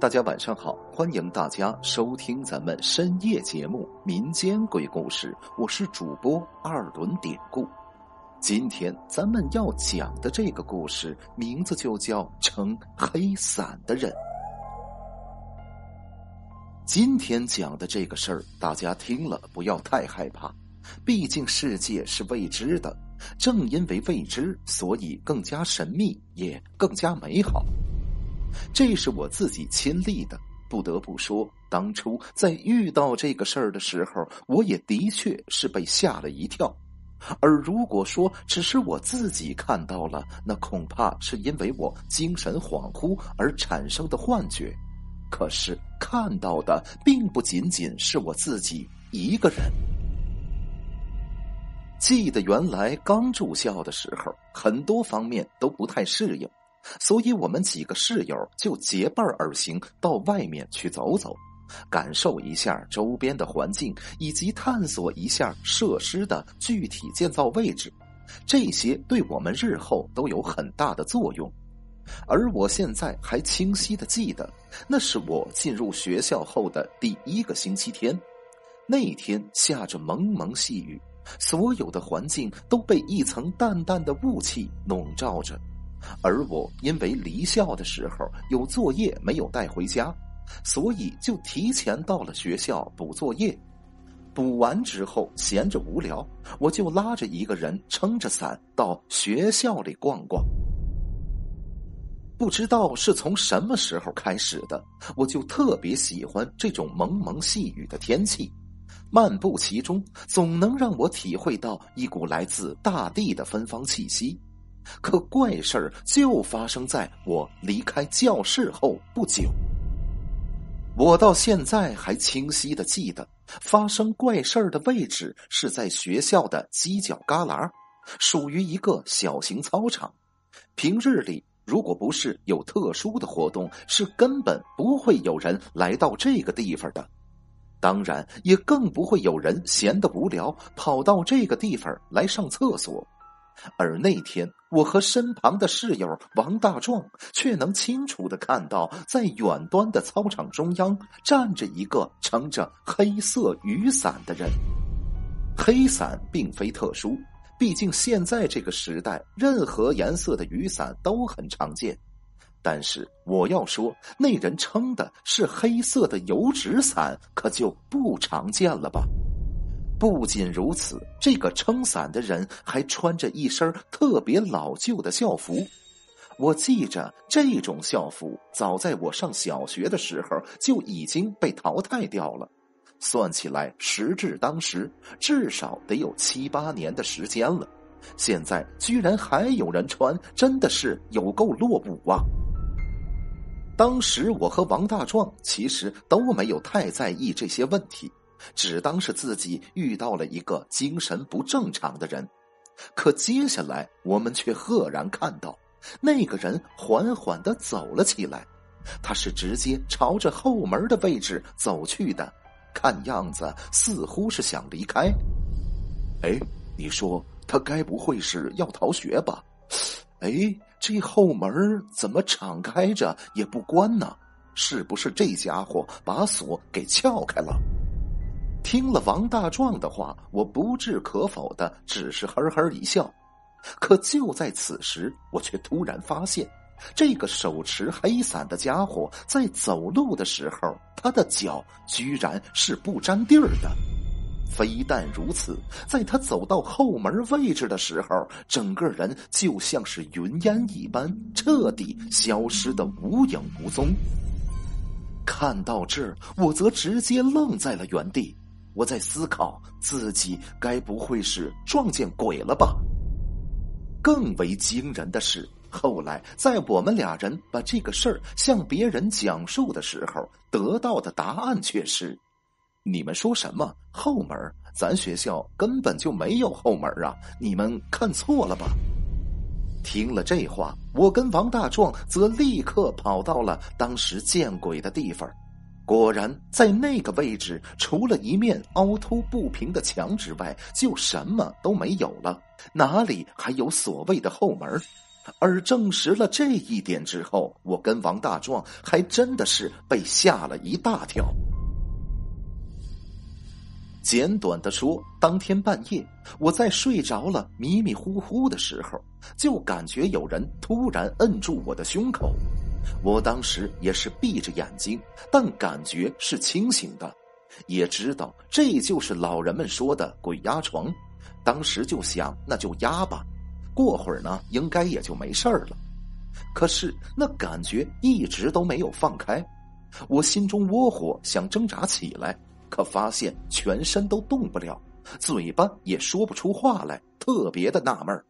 大家晚上好，欢迎大家收听咱们深夜节目《民间鬼故事》，我是主播二轮典故。今天咱们要讲的这个故事，名字就叫撑黑伞的人。今天讲的这个事儿，大家听了不要太害怕，毕竟世界是未知的，正因为未知，所以更加神秘，也更加美好。这是我自己亲历的，不得不说，当初在遇到这个事儿的时候，我也的确是被吓了一跳。而如果说只是我自己看到了，那恐怕是因为我精神恍惚而产生的幻觉。可是看到的并不仅仅是我自己一个人。记得原来刚住校的时候，很多方面都不太适应。所以，我们几个室友就结伴而行，到外面去走走，感受一下周边的环境，以及探索一下设施的具体建造位置。这些对我们日后都有很大的作用。而我现在还清晰的记得，那是我进入学校后的第一个星期天。那天下着蒙蒙细雨，所有的环境都被一层淡淡的雾气笼罩着。而我因为离校的时候有作业没有带回家，所以就提前到了学校补作业。补完之后闲着无聊，我就拉着一个人撑着伞到学校里逛逛。不知道是从什么时候开始的，我就特别喜欢这种蒙蒙细雨的天气，漫步其中总能让我体会到一股来自大地的芬芳气息。可怪事儿就发生在我离开教室后不久。我到现在还清晰的记得，发生怪事儿的位置是在学校的犄角旮旯，属于一个小型操场。平日里，如果不是有特殊的活动，是根本不会有人来到这个地方的。当然，也更不会有人闲得无聊跑到这个地方来上厕所。而那天，我和身旁的室友王大壮却能清楚的看到，在远端的操场中央站着一个撑着黑色雨伞的人。黑伞并非特殊，毕竟现在这个时代，任何颜色的雨伞都很常见。但是我要说，那人撑的是黑色的油纸伞，可就不常见了吧。不仅如此，这个撑伞的人还穿着一身特别老旧的校服。我记着，这种校服早在我上小学的时候就已经被淘汰掉了。算起来，时至当时，至少得有七八年的时间了。现在居然还有人穿，真的是有够落伍啊！当时我和王大壮其实都没有太在意这些问题。只当是自己遇到了一个精神不正常的人，可接下来我们却赫然看到，那个人缓缓的走了起来，他是直接朝着后门的位置走去的，看样子似乎是想离开。哎，你说他该不会是要逃学吧？哎，这后门怎么敞开着也不关呢？是不是这家伙把锁给撬开了？听了王大壮的话，我不置可否的只是呵呵一笑。可就在此时，我却突然发现，这个手持黑伞的家伙在走路的时候，他的脚居然是不沾地儿的。非但如此，在他走到后门位置的时候，整个人就像是云烟一般，彻底消失的无影无踪。看到这儿，我则直接愣在了原地。我在思考，自己该不会是撞见鬼了吧？更为惊人的是，后来在我们俩人把这个事儿向别人讲述的时候，得到的答案却是：你们说什么后门？咱学校根本就没有后门啊！你们看错了吧？听了这话，我跟王大壮则立刻跑到了当时见鬼的地方。果然，在那个位置，除了一面凹凸不平的墙之外，就什么都没有了。哪里还有所谓的后门？而证实了这一点之后，我跟王大壮还真的是被吓了一大跳。简短的说，当天半夜，我在睡着了、迷迷糊糊的时候，就感觉有人突然摁住我的胸口。我当时也是闭着眼睛，但感觉是清醒的，也知道这就是老人们说的鬼压床。当时就想，那就压吧，过会儿呢，应该也就没事儿了。可是那感觉一直都没有放开，我心中窝火，想挣扎起来，可发现全身都动不了，嘴巴也说不出话来，特别的纳闷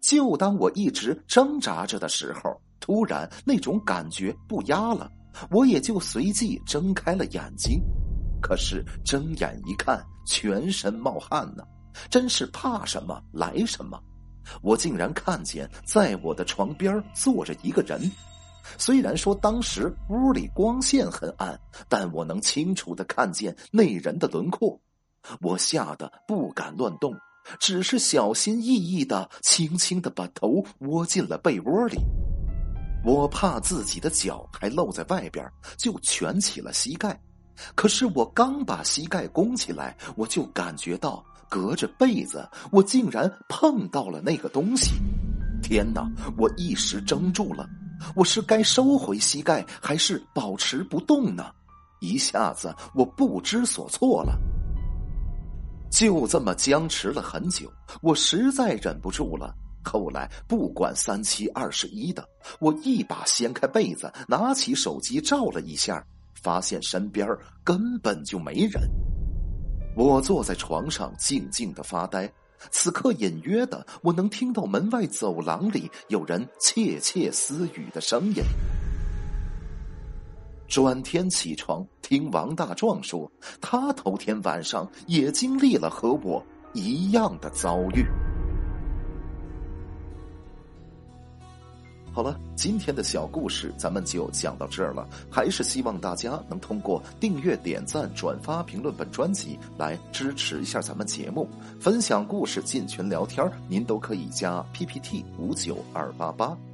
就当我一直挣扎着的时候。突然，那种感觉不压了，我也就随即睁开了眼睛。可是睁眼一看，全身冒汗呢，真是怕什么来什么。我竟然看见在我的床边坐着一个人。虽然说当时屋里光线很暗，但我能清楚的看见那人的轮廓。我吓得不敢乱动，只是小心翼翼的、轻轻的把头窝进了被窝里。我怕自己的脚还露在外边，就蜷起了膝盖。可是我刚把膝盖弓起来，我就感觉到隔着被子，我竟然碰到了那个东西。天哪！我一时怔住了，我是该收回膝盖，还是保持不动呢？一下子我不知所措了。就这么僵持了很久，我实在忍不住了。后来不管三七二十一的，我一把掀开被子，拿起手机照了一下，发现身边根本就没人。我坐在床上静静的发呆，此刻隐约的我能听到门外走廊里有人窃窃私语的声音。转天起床，听王大壮说，他头天晚上也经历了和我一样的遭遇。好了，今天的小故事咱们就讲到这儿了。还是希望大家能通过订阅、点赞、转发、评论本专辑来支持一下咱们节目，分享故事、进群聊天您都可以加 PPT 五九二八八。